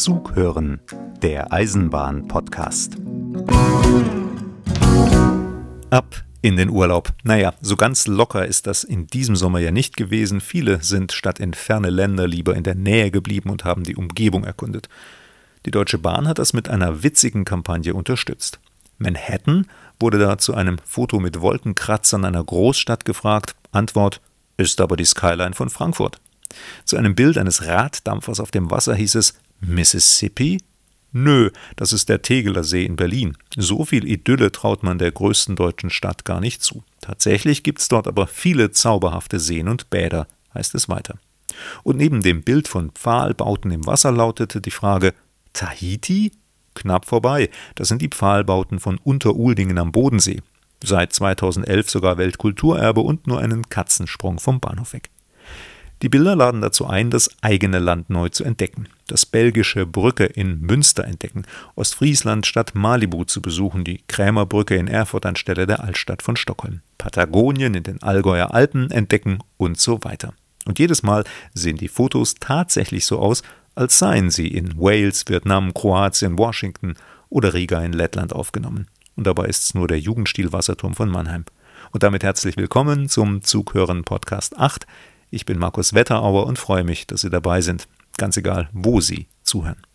Zug hören, der Eisenbahn-Podcast. Ab in den Urlaub. Naja, so ganz locker ist das in diesem Sommer ja nicht gewesen. Viele sind statt in ferne Länder lieber in der Nähe geblieben und haben die Umgebung erkundet. Die Deutsche Bahn hat das mit einer witzigen Kampagne unterstützt. Manhattan wurde da zu einem Foto mit Wolkenkratzern einer Großstadt gefragt. Antwort ist aber die Skyline von Frankfurt. Zu einem Bild eines Raddampfers auf dem Wasser hieß es Mississippi? Nö, das ist der Tegeler See in Berlin. So viel Idylle traut man der größten deutschen Stadt gar nicht zu. Tatsächlich gibt's dort aber viele zauberhafte Seen und Bäder, heißt es weiter. Und neben dem Bild von Pfahlbauten im Wasser lautete die Frage Tahiti? Knapp vorbei. Das sind die Pfahlbauten von Unteruldingen am Bodensee. Seit 2011 sogar Weltkulturerbe und nur einen Katzensprung vom Bahnhof weg. Die Bilder laden dazu ein, das eigene Land neu zu entdecken, das belgische Brücke in Münster entdecken, Ostfriesland statt Malibu zu besuchen, die Krämerbrücke in Erfurt anstelle der Altstadt von Stockholm, Patagonien in den Allgäuer Alpen entdecken und so weiter. Und jedes Mal sehen die Fotos tatsächlich so aus, als seien sie in Wales, Vietnam, Kroatien, Washington oder Riga in Lettland aufgenommen. Und dabei ist es nur der Jugendstil Wasserturm von Mannheim. Und damit herzlich willkommen zum Zughören Podcast 8. Ich bin Markus Wetterauer und freue mich, dass Sie dabei sind, ganz egal, wo Sie zuhören.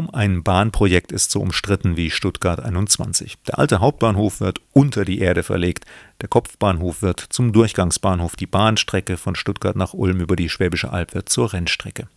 Kaum ein Bahnprojekt ist so umstritten wie Stuttgart 21. Der alte Hauptbahnhof wird unter die Erde verlegt, der Kopfbahnhof wird zum Durchgangsbahnhof, die Bahnstrecke von Stuttgart nach Ulm über die Schwäbische Alb wird zur Rennstrecke.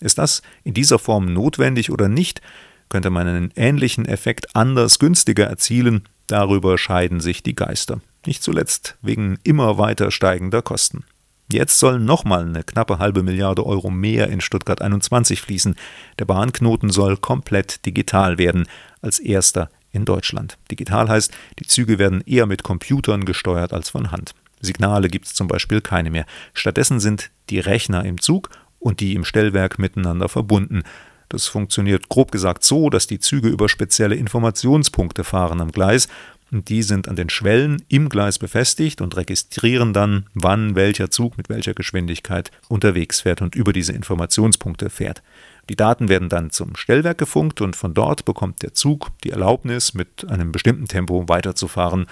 Ist das in dieser Form notwendig oder nicht? Könnte man einen ähnlichen Effekt anders günstiger erzielen? Darüber scheiden sich die Geister. Nicht zuletzt wegen immer weiter steigender Kosten. Jetzt sollen nochmal eine knappe halbe Milliarde Euro mehr in Stuttgart 21 fließen. Der Bahnknoten soll komplett digital werden, als erster in Deutschland. Digital heißt, die Züge werden eher mit Computern gesteuert als von Hand. Signale gibt es zum Beispiel keine mehr. Stattdessen sind die Rechner im Zug und die im Stellwerk miteinander verbunden. Das funktioniert grob gesagt so, dass die Züge über spezielle Informationspunkte fahren am Gleis die sind an den Schwellen im Gleis befestigt und registrieren dann, wann welcher Zug mit welcher Geschwindigkeit unterwegs fährt und über diese Informationspunkte fährt. Die Daten werden dann zum Stellwerk gefunkt und von dort bekommt der Zug die Erlaubnis, mit einem bestimmten Tempo weiterzufahren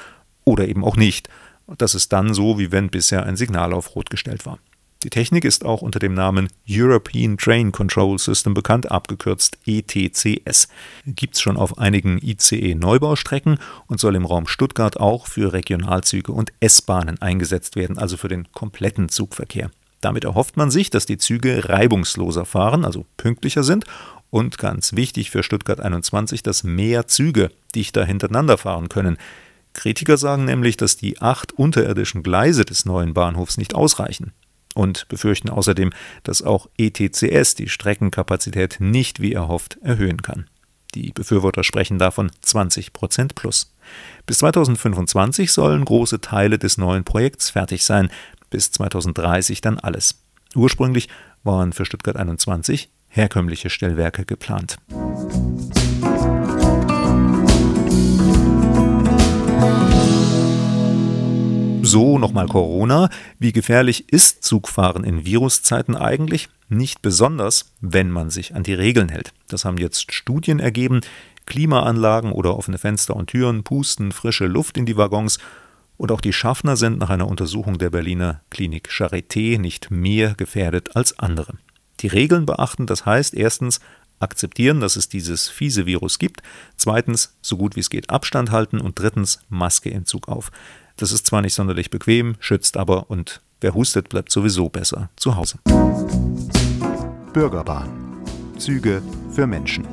oder eben auch nicht. Das ist dann so, wie wenn bisher ein Signal auf Rot gestellt war. Die Technik ist auch unter dem Namen European Train Control System bekannt, abgekürzt ETCS. Gibt es schon auf einigen ICE-Neubaustrecken und soll im Raum Stuttgart auch für Regionalzüge und S-Bahnen eingesetzt werden, also für den kompletten Zugverkehr. Damit erhofft man sich, dass die Züge reibungsloser fahren, also pünktlicher sind und ganz wichtig für Stuttgart 21, dass mehr Züge dichter hintereinander fahren können. Kritiker sagen nämlich, dass die acht unterirdischen Gleise des neuen Bahnhofs nicht ausreichen und befürchten außerdem, dass auch ETCS die Streckenkapazität nicht wie erhofft erhöhen kann. Die Befürworter sprechen davon 20 Prozent plus. Bis 2025 sollen große Teile des neuen Projekts fertig sein, bis 2030 dann alles. Ursprünglich waren für Stuttgart 21 herkömmliche Stellwerke geplant. So nochmal Corona. Wie gefährlich ist Zugfahren in Viruszeiten eigentlich? Nicht besonders, wenn man sich an die Regeln hält. Das haben jetzt Studien ergeben. Klimaanlagen oder offene Fenster und Türen pusten frische Luft in die Waggons. Und auch die Schaffner sind nach einer Untersuchung der Berliner Klinik Charité nicht mehr gefährdet als andere. Die Regeln beachten, das heißt erstens akzeptieren, dass es dieses fiese Virus gibt, zweitens so gut wie es geht Abstand halten und drittens Maske im Zug auf. Das ist zwar nicht sonderlich bequem, schützt aber und wer hustet, bleibt sowieso besser zu Hause. Bürgerbahn. Züge für Menschen.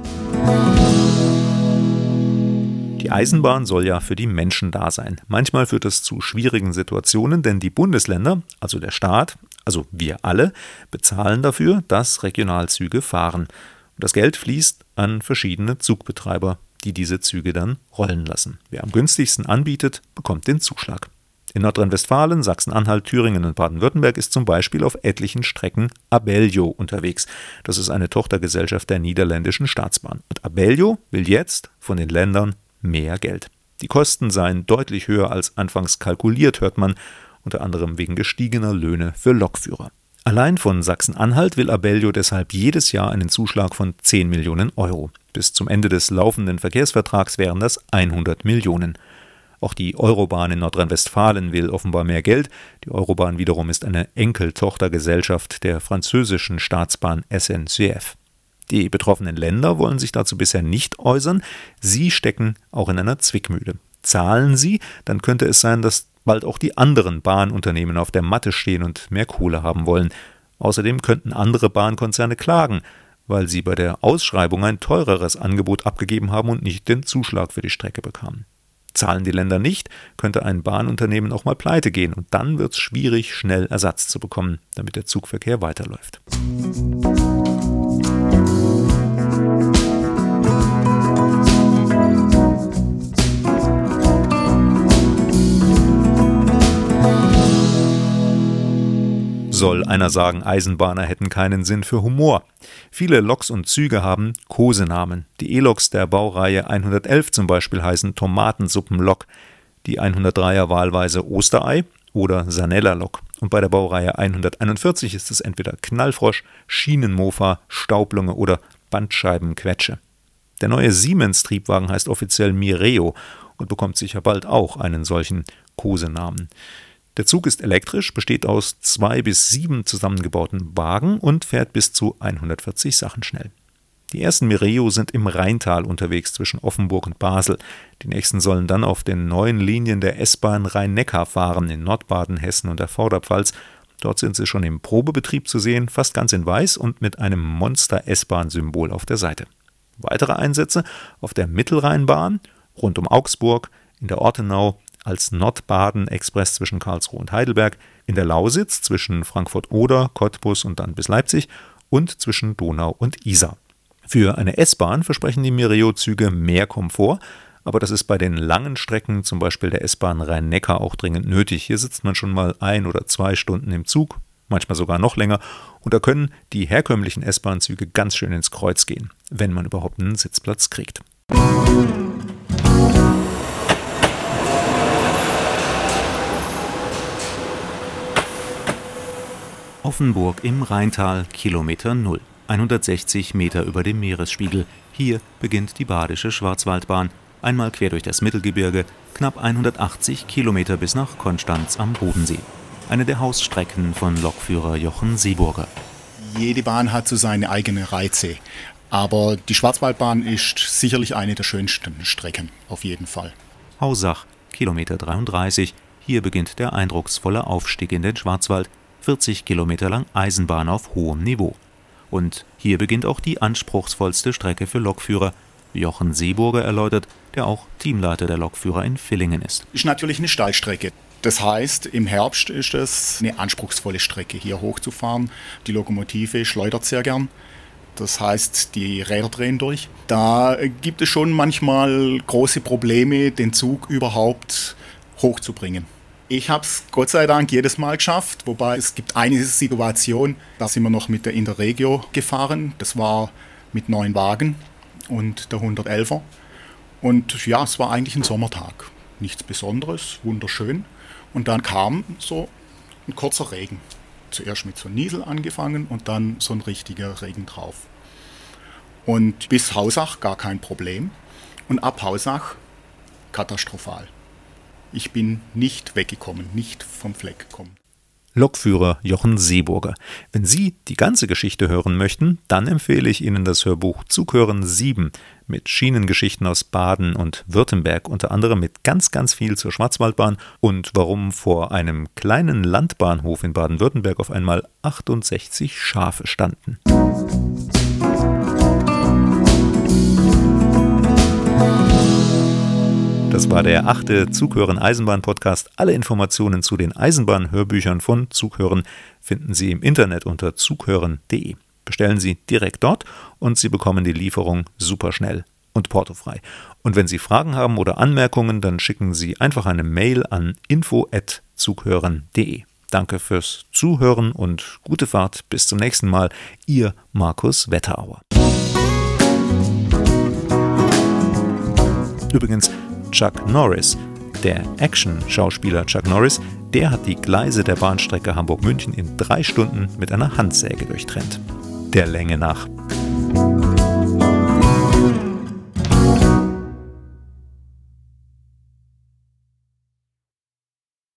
Die Eisenbahn soll ja für die Menschen da sein. Manchmal führt das zu schwierigen Situationen, denn die Bundesländer, also der Staat, also wir alle, bezahlen dafür, dass Regionalzüge fahren. Und das Geld fließt an verschiedene Zugbetreiber die diese Züge dann rollen lassen. Wer am günstigsten anbietet, bekommt den Zuschlag. In Nordrhein-Westfalen, Sachsen-Anhalt, Thüringen und Baden-Württemberg ist zum Beispiel auf etlichen Strecken Abellio unterwegs. Das ist eine Tochtergesellschaft der niederländischen Staatsbahn. Und Abellio will jetzt von den Ländern mehr Geld. Die Kosten seien deutlich höher als anfangs kalkuliert, hört man, unter anderem wegen gestiegener Löhne für Lokführer. Allein von Sachsen-Anhalt will Abellio deshalb jedes Jahr einen Zuschlag von 10 Millionen Euro. Bis zum Ende des laufenden Verkehrsvertrags wären das 100 Millionen. Auch die Eurobahn in Nordrhein-Westfalen will offenbar mehr Geld. Die Eurobahn wiederum ist eine Enkeltochtergesellschaft der französischen Staatsbahn SNCF. Die betroffenen Länder wollen sich dazu bisher nicht äußern. Sie stecken auch in einer Zwickmühle. Zahlen sie, dann könnte es sein, dass bald auch die anderen Bahnunternehmen auf der Matte stehen und mehr Kohle haben wollen. Außerdem könnten andere Bahnkonzerne klagen, weil sie bei der Ausschreibung ein teureres Angebot abgegeben haben und nicht den Zuschlag für die Strecke bekamen. Zahlen die Länder nicht, könnte ein Bahnunternehmen auch mal pleite gehen und dann wird es schwierig, schnell Ersatz zu bekommen, damit der Zugverkehr weiterläuft. Soll einer sagen, Eisenbahner hätten keinen Sinn für Humor? Viele Loks und Züge haben Kosenamen. Die E-Loks der Baureihe 111 zum Beispiel heißen Tomatensuppenlok, die 103er wahlweise Osterei oder Sanella-Lok. Und bei der Baureihe 141 ist es entweder Knallfrosch, Schienenmofa, Staublunge oder Bandscheibenquetsche. Der neue Siemens-Triebwagen heißt offiziell Mireo und bekommt sicher bald auch einen solchen Kosenamen. Der Zug ist elektrisch, besteht aus zwei bis sieben zusammengebauten Wagen und fährt bis zu 140 Sachen schnell. Die ersten Mireo sind im Rheintal unterwegs zwischen Offenburg und Basel. Die nächsten sollen dann auf den neuen Linien der S-Bahn Rhein-Neckar fahren, in Nordbaden, Hessen und der Vorderpfalz. Dort sind sie schon im Probebetrieb zu sehen, fast ganz in weiß und mit einem Monster-S-Bahn-Symbol auf der Seite. Weitere Einsätze auf der Mittelrheinbahn, rund um Augsburg, in der Ortenau, als Nordbaden-Express zwischen Karlsruhe und Heidelberg, in der Lausitz zwischen Frankfurt-Oder, Cottbus und dann bis Leipzig und zwischen Donau und Isar. Für eine S-Bahn versprechen die Mireo-Züge mehr Komfort, aber das ist bei den langen Strecken, zum Beispiel der S-Bahn Rhein-Neckar, auch dringend nötig. Hier sitzt man schon mal ein oder zwei Stunden im Zug, manchmal sogar noch länger, und da können die herkömmlichen S-Bahn-Züge ganz schön ins Kreuz gehen, wenn man überhaupt einen Sitzplatz kriegt. Offenburg im Rheintal, Kilometer 0, 160 Meter über dem Meeresspiegel. Hier beginnt die Badische Schwarzwaldbahn. Einmal quer durch das Mittelgebirge, knapp 180 Kilometer bis nach Konstanz am Bodensee. Eine der Hausstrecken von Lokführer Jochen Seeburger. Jede Bahn hat so seine eigenen Reize. Aber die Schwarzwaldbahn ist sicherlich eine der schönsten Strecken, auf jeden Fall. Hausach, Kilometer 33. Hier beginnt der eindrucksvolle Aufstieg in den Schwarzwald. 40 Kilometer lang Eisenbahn auf hohem Niveau. Und hier beginnt auch die anspruchsvollste Strecke für Lokführer. Jochen Seeburger erläutert, der auch Teamleiter der Lokführer in Villingen ist. Ist natürlich eine Steilstrecke. Das heißt, im Herbst ist es eine anspruchsvolle Strecke, hier hochzufahren. Die Lokomotive schleudert sehr gern. Das heißt, die Räder drehen durch. Da gibt es schon manchmal große Probleme, den Zug überhaupt hochzubringen. Ich habe es Gott sei Dank jedes Mal geschafft, wobei es gibt eine Situation, da sind wir noch mit der Interregio gefahren. Das war mit neun Wagen und der 111er. Und ja, es war eigentlich ein Sommertag. Nichts Besonderes, wunderschön. Und dann kam so ein kurzer Regen. Zuerst mit so einem Niesel angefangen und dann so ein richtiger Regen drauf. Und bis Hausach gar kein Problem. Und ab Hausach katastrophal. Ich bin nicht weggekommen, nicht vom Fleck gekommen. Lokführer Jochen Seeburger. Wenn Sie die ganze Geschichte hören möchten, dann empfehle ich Ihnen das Hörbuch Zughören 7 mit Schienengeschichten aus Baden und Württemberg, unter anderem mit ganz, ganz viel zur Schwarzwaldbahn und warum vor einem kleinen Landbahnhof in Baden-Württemberg auf einmal 68 Schafe standen. Das war der achte Zughören Eisenbahn Podcast. Alle Informationen zu den Eisenbahn-Hörbüchern von Zughören finden Sie im Internet unter zughören.de. Bestellen Sie direkt dort und Sie bekommen die Lieferung super schnell und portofrei. Und wenn Sie Fragen haben oder Anmerkungen, dann schicken Sie einfach eine Mail an info@zughören.de. Danke fürs Zuhören und gute Fahrt. Bis zum nächsten Mal. Ihr Markus Wetterauer. Übrigens, Chuck Norris, der Action-Schauspieler Chuck Norris, der hat die Gleise der Bahnstrecke Hamburg-München in drei Stunden mit einer Handsäge durchtrennt. Der Länge nach.